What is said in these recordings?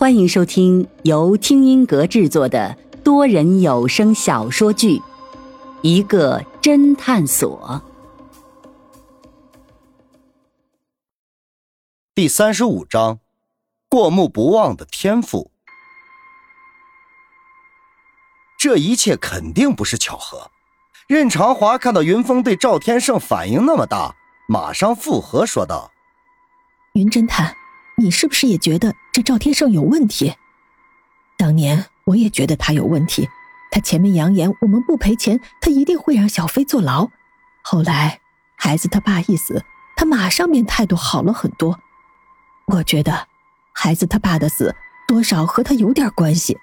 欢迎收听由听音阁制作的多人有声小说剧《一个侦探所》第三十五章：过目不忘的天赋。这一切肯定不是巧合。任长华看到云峰对赵天胜反应那么大，马上附和说道：“云侦探。”你是不是也觉得这赵天胜有问题？当年我也觉得他有问题。他前面扬言我们不赔钱，他一定会让小飞坐牢。后来孩子他爸一死，他马上便态度好了很多。我觉得孩子他爸的死多少和他有点关系。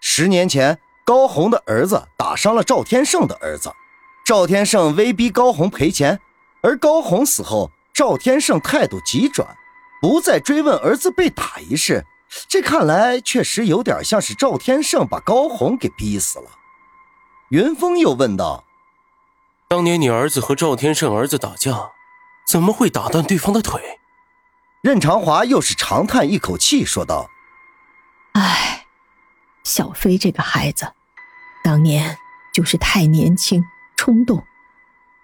十年前高红的儿子打伤了赵天胜的儿子，赵天胜威逼高红赔钱，而高红死后，赵天胜态度急转。不再追问儿子被打一事，这看来确实有点像是赵天胜把高红给逼死了。云峰又问道：“当年你儿子和赵天胜儿子打架，怎么会打断对方的腿？”任长华又是长叹一口气，说道：“唉，小飞这个孩子，当年就是太年轻冲动。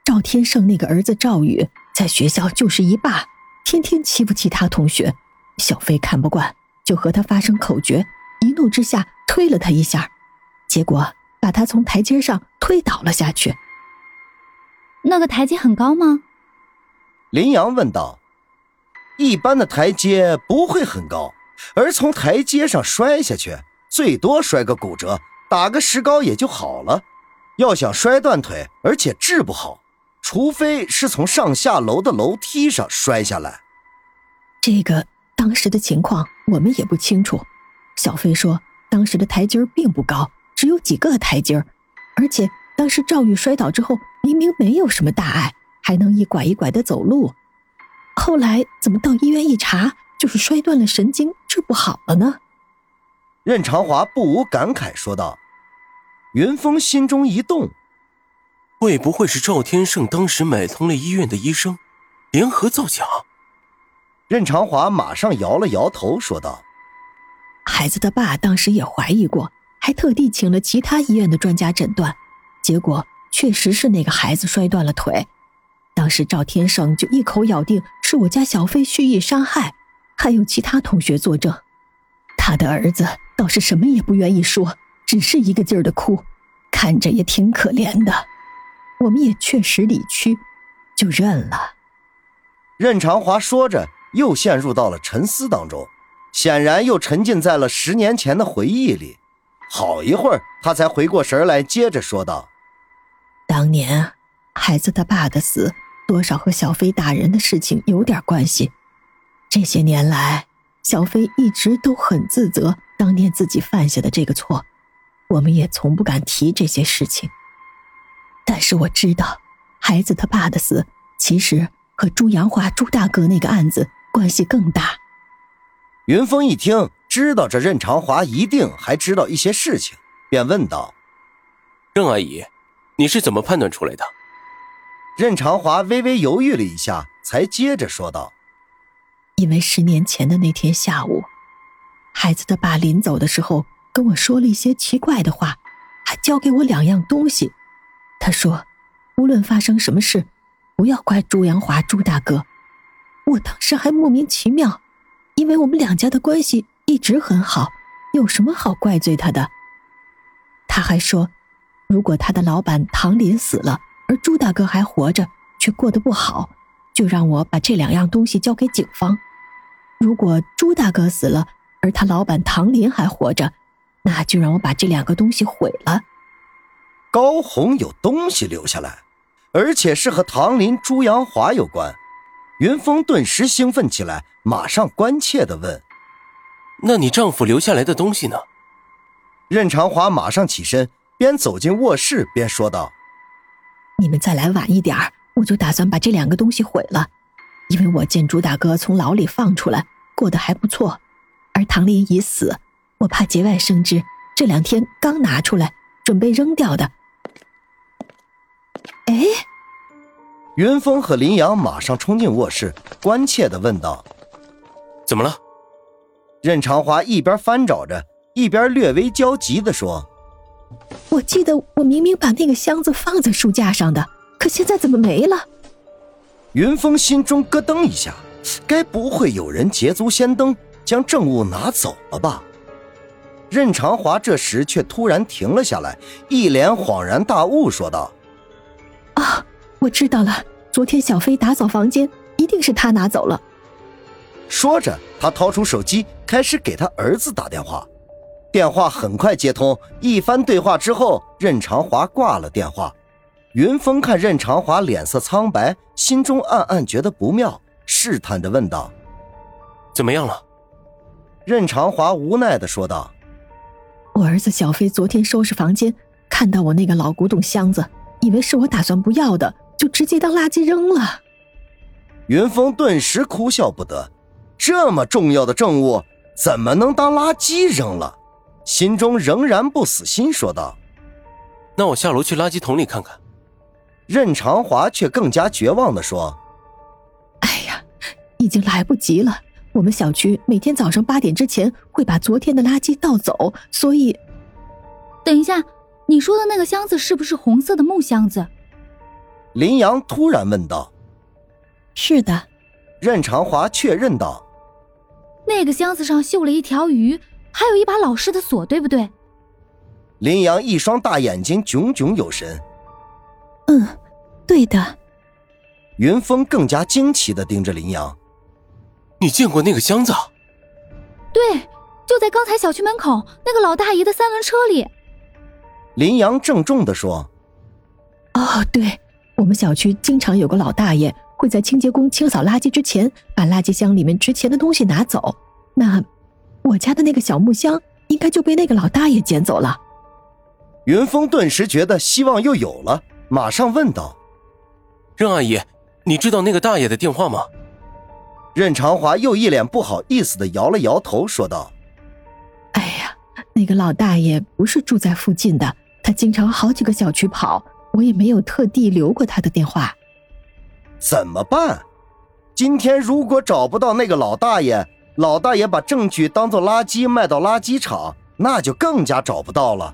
赵天胜那个儿子赵宇，在学校就是一霸。”天天欺负其他同学，小飞看不惯，就和他发生口角，一怒之下推了他一下，结果把他从台阶上推倒了下去。那个台阶很高吗？林阳问道。一般的台阶不会很高，而从台阶上摔下去，最多摔个骨折，打个石膏也就好了。要想摔断腿，而且治不好。除非是从上下楼的楼梯上摔下来，这个当时的情况我们也不清楚。小飞说，当时的台阶并不高，只有几个台阶而且当时赵玉摔倒之后，明明没有什么大碍，还能一拐一拐的走路。后来怎么到医院一查，就是摔断了神经，治不好了呢？任长华不无感慨说道。云峰心中一动。会不会是赵天胜当时买通了医院的医生，联合造假？任长华马上摇了摇头，说道：“孩子的爸当时也怀疑过，还特地请了其他医院的专家诊断，结果确实是那个孩子摔断了腿。当时赵天胜就一口咬定是我家小飞蓄意伤害，还有其他同学作证。他的儿子倒是什么也不愿意说，只是一个劲儿的哭，看着也挺可怜的。”我们也确实理屈，就认了。任长华说着，又陷入到了沉思当中，显然又沉浸在了十年前的回忆里。好一会儿，他才回过神来，接着说道：“当年孩子他爸的死，多少和小飞打人的事情有点关系。这些年来，小飞一直都很自责当年自己犯下的这个错，我们也从不敢提这些事情。”但是我知道，孩子他爸的死其实和朱阳华朱大哥那个案子关系更大。云峰一听，知道这任长华一定还知道一些事情，便问道：“郑阿姨，你是怎么判断出来的？”任长华微微犹豫了一下，才接着说道：“因为十年前的那天下午，孩子的爸临走的时候跟我说了一些奇怪的话，还交给我两样东西。”他说：“无论发生什么事，不要怪朱阳华朱大哥。”我当时还莫名其妙，因为我们两家的关系一直很好，有什么好怪罪他的？他还说，如果他的老板唐林死了，而朱大哥还活着，却过得不好，就让我把这两样东西交给警方；如果朱大哥死了，而他老板唐林还活着，那就让我把这两个东西毁了。高红有东西留下来，而且是和唐林、朱阳华有关。云峰顿时兴奋起来，马上关切的问：“那你丈夫留下来的东西呢？”任长华马上起身，边走进卧室边说道：“你们再来晚一点我就打算把这两个东西毁了。因为我见朱大哥从牢里放出来，过得还不错，而唐林已死，我怕节外生枝，这两天刚拿出来，准备扔掉的。”云峰和林阳马上冲进卧室，关切地问道：“怎么了？”任长华一边翻找着，一边略微焦急地说：“我记得我明明把那个箱子放在书架上的，可现在怎么没了？”云峰心中咯噔一下，该不会有人捷足先登将证物拿走了吧？任长华这时却突然停了下来，一脸恍然大悟，说道：“啊，我知道了，昨天小飞打扫房间，一定是他拿走了。”说着，他掏出手机，开始给他儿子打电话。电话很快接通，一番对话之后，任长华挂了电话。云峰看任长华脸色苍白，心中暗暗觉得不妙，试探的问道：“怎么样了？”任长华无奈的说道：“我儿子小飞昨天收拾房间，看到我那个老古董箱子，以为是我打算不要的，就直接当垃圾扔了。”云峰顿时哭笑不得。这么重要的证物怎么能当垃圾扔了？心中仍然不死心，说道：“那我下楼去垃圾桶里看看。”任长华却更加绝望的说：“哎呀，已经来不及了！我们小区每天早上八点之前会把昨天的垃圾倒走，所以……等一下，你说的那个箱子是不是红色的木箱子？”林阳突然问道。“是的。”任长华确认道。那个箱子上绣了一条鱼，还有一把老式的锁，对不对？林阳一双大眼睛炯炯有神。嗯，对的。云峰更加惊奇的盯着林阳：“你见过那个箱子？”“对，就在刚才小区门口那个老大爷的三轮车里。”林阳郑重的说：“哦，对，我们小区经常有个老大爷。”会在清洁工清扫垃圾之前，把垃圾箱里面值钱的东西拿走。那我家的那个小木箱应该就被那个老大爷捡走了。云峰顿时觉得希望又有了，马上问道：“任阿姨，你知道那个大爷的电话吗？”任长华又一脸不好意思的摇了摇头，说道：“哎呀，那个老大爷不是住在附近的，他经常好几个小区跑，我也没有特地留过他的电话。”怎么办？今天如果找不到那个老大爷，老大爷把证据当做垃圾卖到垃圾场，那就更加找不到了。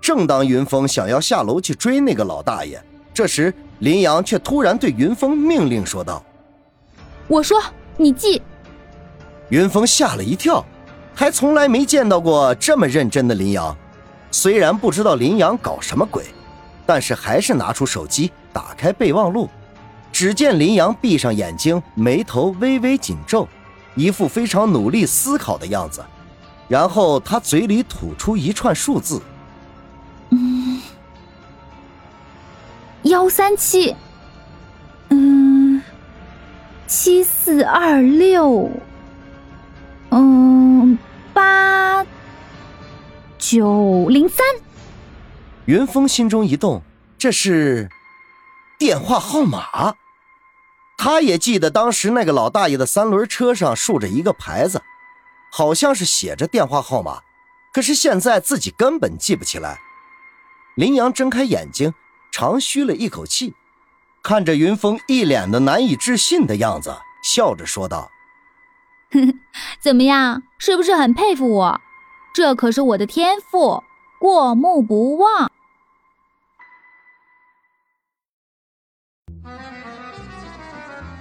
正当云峰想要下楼去追那个老大爷，这时林阳却突然对云峰命令说道：“我说你记。”云峰吓了一跳，还从来没见到过这么认真的林阳。虽然不知道林阳搞什么鬼，但是还是拿出手机，打开备忘录。只见林阳闭上眼睛，眉头微微紧皱，一副非常努力思考的样子。然后他嘴里吐出一串数字：“嗯，幺三七，嗯，七四二六，嗯，八九零三。”云峰心中一动，这是电话号码。他也记得当时那个老大爷的三轮车上竖着一个牌子，好像是写着电话号码，可是现在自己根本记不起来。林阳睁开眼睛，长吁了一口气，看着云峰一脸的难以置信的样子，笑着说道：“ 怎么样，是不是很佩服我？这可是我的天赋，过目不忘。”